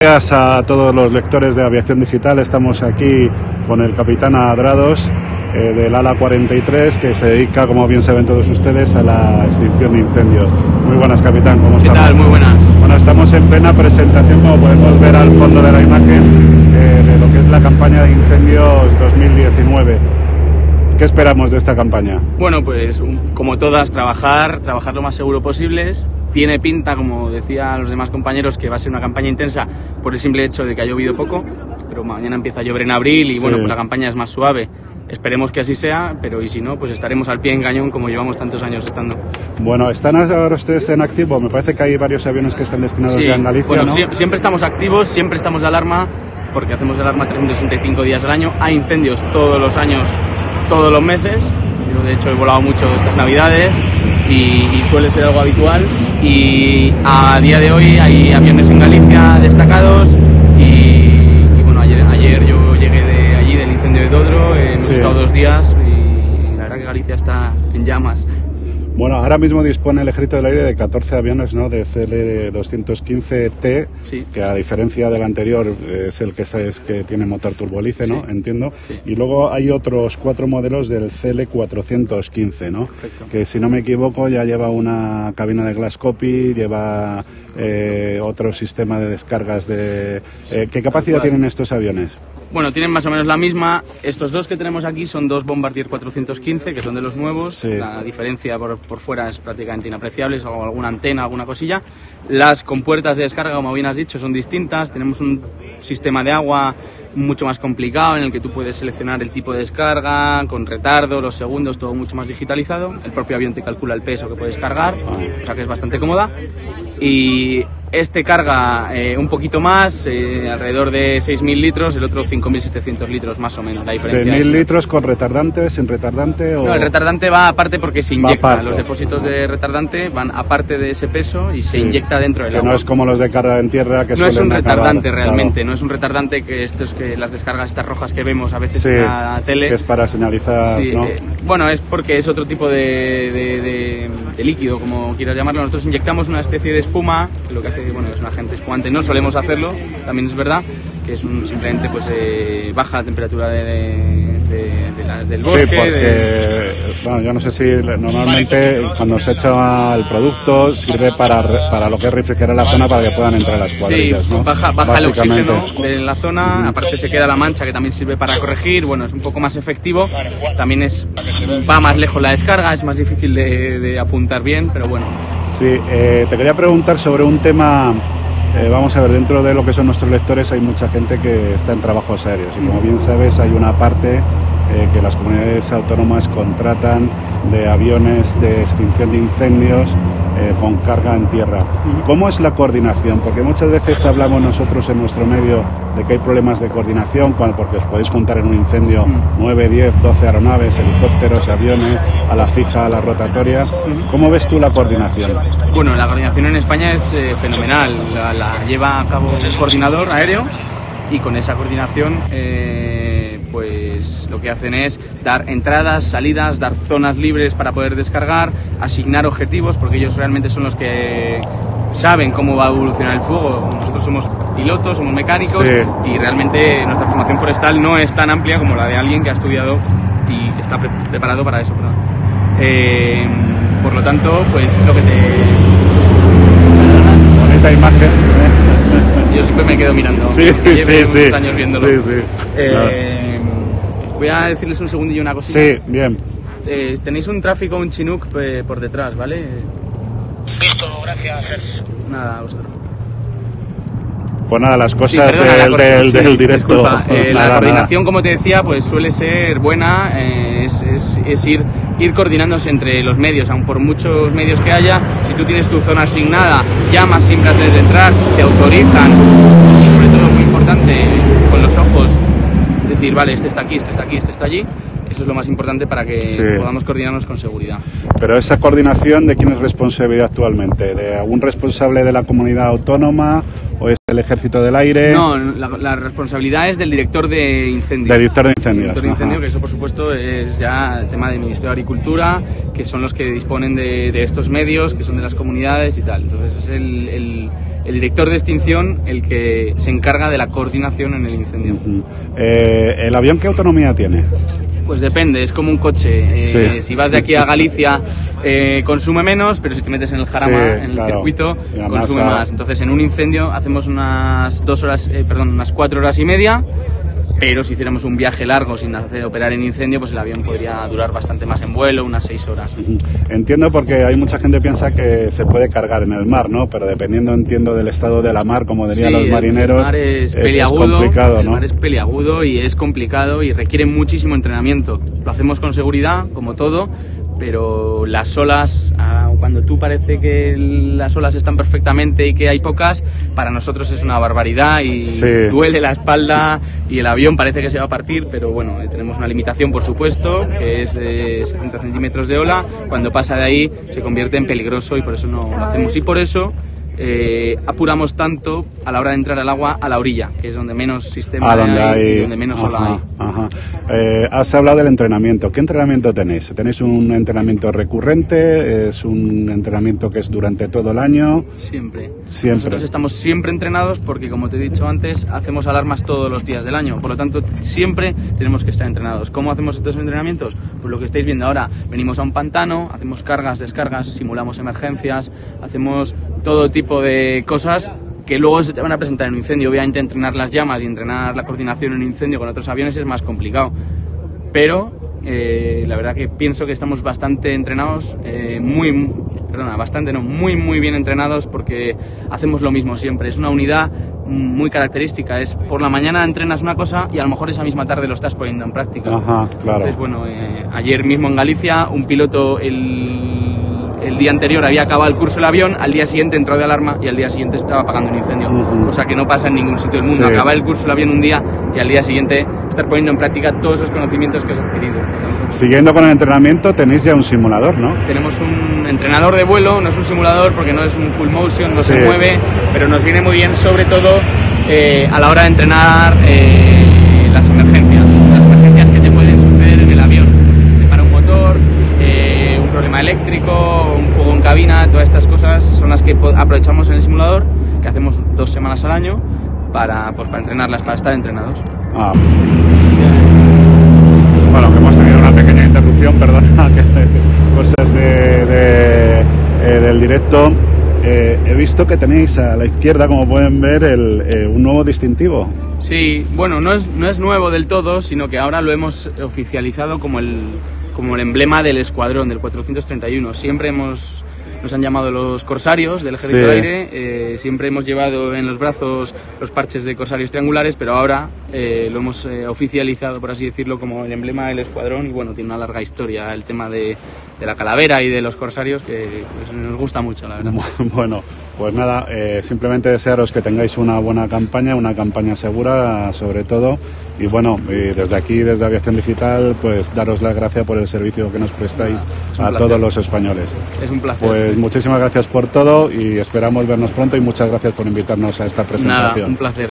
Gracias a todos los lectores de Aviación Digital. Estamos aquí con el capitán Adrados eh, del ALA 43 que se dedica, como bien saben todos ustedes, a la extinción de incendios. Muy buenas, capitán. ¿Cómo ¿Qué estamos? tal? Muy buenas. Bueno, estamos en plena presentación, como podemos ver al fondo de la imagen, eh, de lo que es la campaña de incendios 2019. ¿Qué esperamos de esta campaña? Bueno, pues como todas, trabajar, trabajar lo más seguro posibles. Tiene pinta, como decían los demás compañeros, que va a ser una campaña intensa por el simple hecho de que ha llovido poco, pero mañana empieza a llover en abril y Sí. bueno, pues la campaña es más suave. Esperemos que así sea, pero y si no, pues estaremos al pie en cañón como llevamos tantos años estando. Bueno, ¿están ahora ustedes en activo? Me parece que hay varios aviones que están destinados Sí, ya en Galicia, bueno, ¿no? sie- siempre estamos activos, siempre estamos de alarma, porque hacemos alarma 365 días al año. Hay incendios todos los años, todos los meses. Yo, de hecho, he volado mucho estas navidades y, y suele ser algo habitual. Y a día de hoy hay aviones en Galicia destacados. Y, y bueno, ayer, ayer yo llegué de allí, del incendio de Dodro, eh, hemos Sí. estado dos días y la verdad que Galicia está en llamas. Bueno, ahora mismo dispone el Ejército del Aire de 14 aviones ¿no? de CL-215T, Sí. que a diferencia del anterior es el que, es que tiene motor turbolice, ¿no? Sí. Entiendo. Sí. Y luego hay otros cuatro modelos del CL-415, ¿no? Correcto. Que si no me equivoco ya lleva una cabina de glass copy, lleva eh, otro sistema de descargas de... eh, ¿Qué capacidad tienen estos aviones? Bueno, tienen más o menos la misma. Estos dos que tenemos aquí son dos Bombardier 415, que son de los nuevos. Sí. La diferencia por, por fuera es prácticamente inapreciable, es alguna antena, alguna cosilla. Las compuertas de descarga, como bien has dicho, son distintas. Tenemos un sistema de agua mucho más complicado en el que tú puedes seleccionar el tipo de descarga, con retardo, los segundos, todo mucho más digitalizado. El propio avión te calcula el peso que puedes cargar, o sea que es bastante cómoda. Y este carga eh, un poquito más, eh, alrededor de 6.000 litros, el otro 5.700 litros más o menos. La diferencia 6.000 es- litros con retardante, sin retardante o... No, el retardante va aparte porque se inyecta. Los depósitos de retardante van aparte de ese peso y se Sí. inyecta dentro del Que agua. no es como los de carga en tierra que No es un acabar, retardante claro. realmente, no es un retardante que estos que las descargas estas rojas que vemos a veces Sí, en la tele. que es para señalizar, Sí, ¿no? eh, bueno, es porque es otro tipo de, de- de- de líquido, como quieras llamarlo. Nosotros inyectamos una especie de espuma, que lo que hace, bueno, es un agente espumante. No solemos hacerlo, también es verdad, que es un, simplemente pues eh, baja la temperatura de, de- la- del bosque. sí, porque, de- bueno, yo no sé si normalmente cuando se echa el producto sirve para, para lo que es refrigerar la zona para que puedan entrar las Sí, cuadrillas, ¿no? baja, baja el oxígeno de la zona, aparte se queda la mancha que también sirve para corregir, bueno, es un poco más efectivo, también es va más lejos la descarga, es más difícil de, de apuntar bien, pero bueno. Sí, eh, te quería preguntar sobre un tema. eh, vamos a ver, dentro de lo que son nuestros lectores hay mucha gente que está en trabajos aéreos y como bien sabes hay una parte eh, que las comunidades autónomas contratan de aviones de extinción de incendios eh, con carga en tierra. ¿Cómo es la coordinación? Porque muchas veces hablamos nosotros en nuestro medio de que hay problemas de coordinación, cuando, porque os podéis juntar en un incendio 9, 10, 12 aeronaves, helicópteros, aviones, a la fija, a la rotatoria. ¿Cómo ves tú la coordinación? Bueno, la coordinación en España es eh, fenomenal, la, la lleva a cabo un coordinador aéreo y con esa coordinación eh, pues lo que hacen es dar entradas, salidas, dar zonas libres para poder descargar, asignar objetivos porque ellos realmente son los que saben cómo va a evolucionar el fuego. Nosotros somos pilotos, somos mecánicos Sí. y realmente nuestra formación forestal no es tan amplia como la de alguien que ha estudiado y está pre- preparado para eso. Eh, por lo tanto, pues es lo que te, Bonita imagen. ¿eh? Quedo mirando. Sí, sí, sí. años viéndolo. Sí, sí. Eh, Voy a decirles un segundillo una cosita. Sí, bien. Eh, tenéis un tráfico, un chinook eh, por detrás, ¿vale? Visto, gracias. Nada, vosotros. Pues nada, las Sí, cosas perdona, la del, cor- del, sí, del directo. disculpa, eh, la Nada, coordinación, como te decía, pues suele ser buena, eh, es, es- es ir, ir coordinándose entre los medios, aun por muchos medios que haya, si tú tienes tu zona asignada, llamas siempre antes de entrar, te autorizan, y sobre todo muy importante, con los ojos, decir, vale, este está aquí, este está aquí, este está allí, eso es lo más importante para que Sí. podamos coordinarnos con seguridad. Pero esa coordinación, ¿de quién es responsabilidad actualmente? ¿De algún responsable de la comunidad autónoma el Ejército del Aire? No, la, la responsabilidad es del director de incendios. Del director de incendios, Director de incendio, que eso por supuesto es ya tema del Ministerio de Agricultura, que son los que disponen de, de estos medios, que son de las comunidades y tal. Entonces es el, el- el director de extinción el que se encarga de la coordinación en el incendio. Eh, ¿El avión qué autonomía tiene? Pues depende, es como un coche. Eh, Sí. Si vas de aquí a Galicia eh, consume menos, pero si te metes en el Jarama, Sí, en el claro. circuito, consume más. Entonces en un incendio hacemos unas dos horas, eh, perdón, unas cuatro horas y media. Pero si hiciéramos un viaje largo sin hacer operar en incendio, pues el avión podría durar bastante más en vuelo, unas seis horas. Entiendo porque hay mucha gente que piensa que se puede cargar en el mar, ¿no? Pero dependiendo, entiendo, del estado de la mar, como dirían Sí, los marineros, El mar es es peliagudo, complicado, el ¿no? mar es peliagudo y es complicado y requiere muchísimo entrenamiento. Lo hacemos con seguridad, como todo, pero las olas, ah, cuando tú parece que las olas están perfectamente y que hay pocas, para nosotros es una barbaridad y Sí. duele la espalda y el avión parece que se va a partir, pero bueno, eh, tenemos una limitación, por supuesto, que es de 70 centímetros de ola. Cuando pasa de ahí se convierte en peligroso y por eso no lo hacemos. Y por eso eh, apuramos tanto a la hora de entrar al agua a la orilla, que es donde menos sistema Ah, donde hay, y hay... donde menos ola hay. ajá. Eh, has hablado del entrenamiento. ¿Qué entrenamiento tenéis? ¿Tenéis un entrenamiento recurrente? ¿Es un entrenamiento que es durante todo el año? Siempre. Siempre. Nosotros estamos siempre entrenados porque, como te he dicho antes, hacemos alarmas todos los días del año. Por lo tanto, siempre tenemos que estar entrenados. ¿Cómo hacemos estos entrenamientos? Pues lo que estáis viendo ahora. Venimos a un pantano, hacemos cargas, descargas, simulamos emergencias, hacemos todo tipo de cosas que luego se te van a presentar en un incendio. Obviamente, entrenar las llamas y entrenar la coordinación en un incendio con otros aviones es más complicado. Pero eh, la verdad que pienso que estamos bastante entrenados, eh, muy, perdona, bastante no, muy, muy bien entrenados porque hacemos lo mismo siempre. Es una unidad muy característica. Es por la mañana entrenas una cosa y a lo mejor esa misma tarde lo estás poniendo en práctica. Ajá, claro. Entonces, bueno, eh, ayer mismo en Galicia, un piloto el, el día anterior había acabado el curso del avión, al día siguiente entró de alarma y al día siguiente estaba apagando un incendio. Cosa que no pasa en ningún sitio del mundo. Sí. Acabar el curso del avión un día y al día siguiente estar poniendo en práctica todos esos conocimientos que has adquirido. Siguiendo con el entrenamiento, tenéis ya un simulador, ¿no? Tenemos un entrenador de vuelo, no es un simulador porque no es un full motion, no Sí. se mueve, pero nos viene muy bien sobre todo eh, a la hora de entrenar eh, las emergencias, las emergencias que te pueden suceder en el avión. Pues, si se te para un motor, eh, un problema eléctrico, un fuego en cabina, todas estas cosas son las que aprovechamos en el simulador, que hacemos dos semanas al año para, pues, para entrenarlas, para estar entrenados. Ah. Bueno, que hemos tenido una pequeña interrupción, perdona, que sé, cosas de, de, eh, del directo. Eh, he visto que tenéis a la izquierda, como pueden ver, el, eh, un nuevo distintivo. Sí, bueno, no es, no es nuevo del todo, sino que ahora lo hemos oficializado como el, como el emblema del escuadrón, del 431. Siempre hemos, nos han llamado los corsarios del Ejército Sí. del Aire, eh, siempre hemos llevado en los brazos los parches de corsarios triangulares, pero ahora eh, lo hemos eh, oficializado, por así decirlo, como el emblema del escuadrón y bueno, tiene una larga historia el tema de, de la calavera y de los corsarios que pues, nos gusta mucho, la verdad. Bueno, pues nada, eh, simplemente desearos que tengáis una buena campaña, una campaña segura sobre todo. Y bueno, desde aquí, desde Aviación Digital, pues daros las gracias por el servicio que nos prestáis Es un a placer. todos los españoles. Es un placer. Pues muchísimas gracias por todo y esperamos vernos pronto y muchas gracias por invitarnos a esta Nada, presentación. un placer.